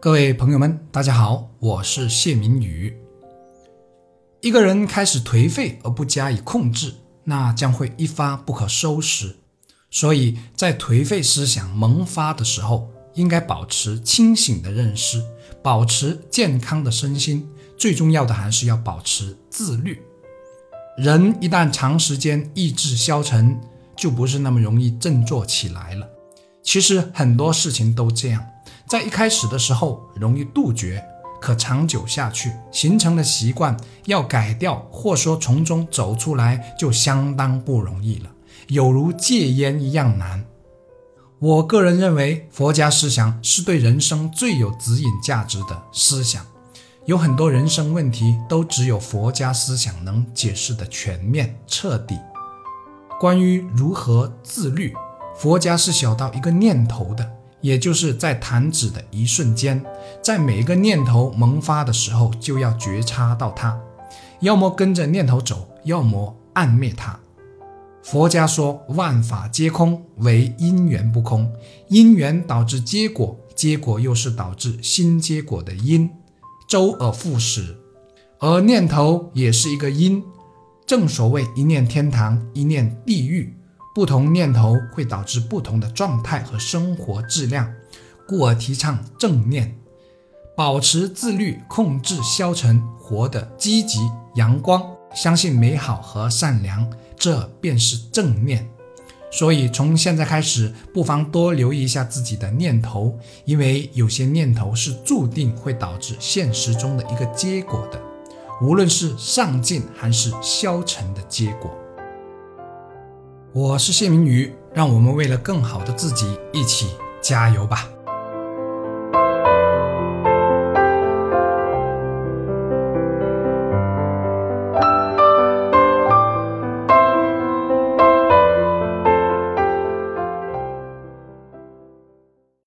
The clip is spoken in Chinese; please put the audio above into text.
各位朋友们，大家好，我是谢明宇。一个人开始颓废而不加以控制，那将会一发不可收拾。所以在颓废思想萌发的时候，应该保持清醒的认识，保持健康的身心。最重要的还是要保持自律。人一旦长时间意志消沉，就不是那么容易振作起来了。其实很多事情都这样。在一开始的时候容易杜绝，可长久下去形成的习惯要改掉，或说从中走出来就相当不容易了，有如戒烟一样难。我个人认为，佛家思想是对人生最有指引价值的思想，有很多人生问题都只有佛家思想能解释的全面彻底。关于如何自律，佛家是小到一个念头的。也就是在弹指的一瞬间，在每一个念头萌发的时候，就要觉察到它，要么跟着念头走，要么暗灭它。佛家说万法皆空，唯因缘不空。因缘导致结果，结果又是导致新结果的因，周而复始。而念头也是一个因，正所谓一念天堂，一念地狱。不同念头会导致不同的状态和生活质量，故而提倡正念，保持自律，控制消沉，活得积极阳光，相信美好和善良，这便是正念。所以从现在开始，不妨多留意一下自己的念头，因为有些念头是注定会导致现实中的一个结果的，无论是上进还是消沉的结果。我是谢明宇，让我们为了更好的自己一起加油吧。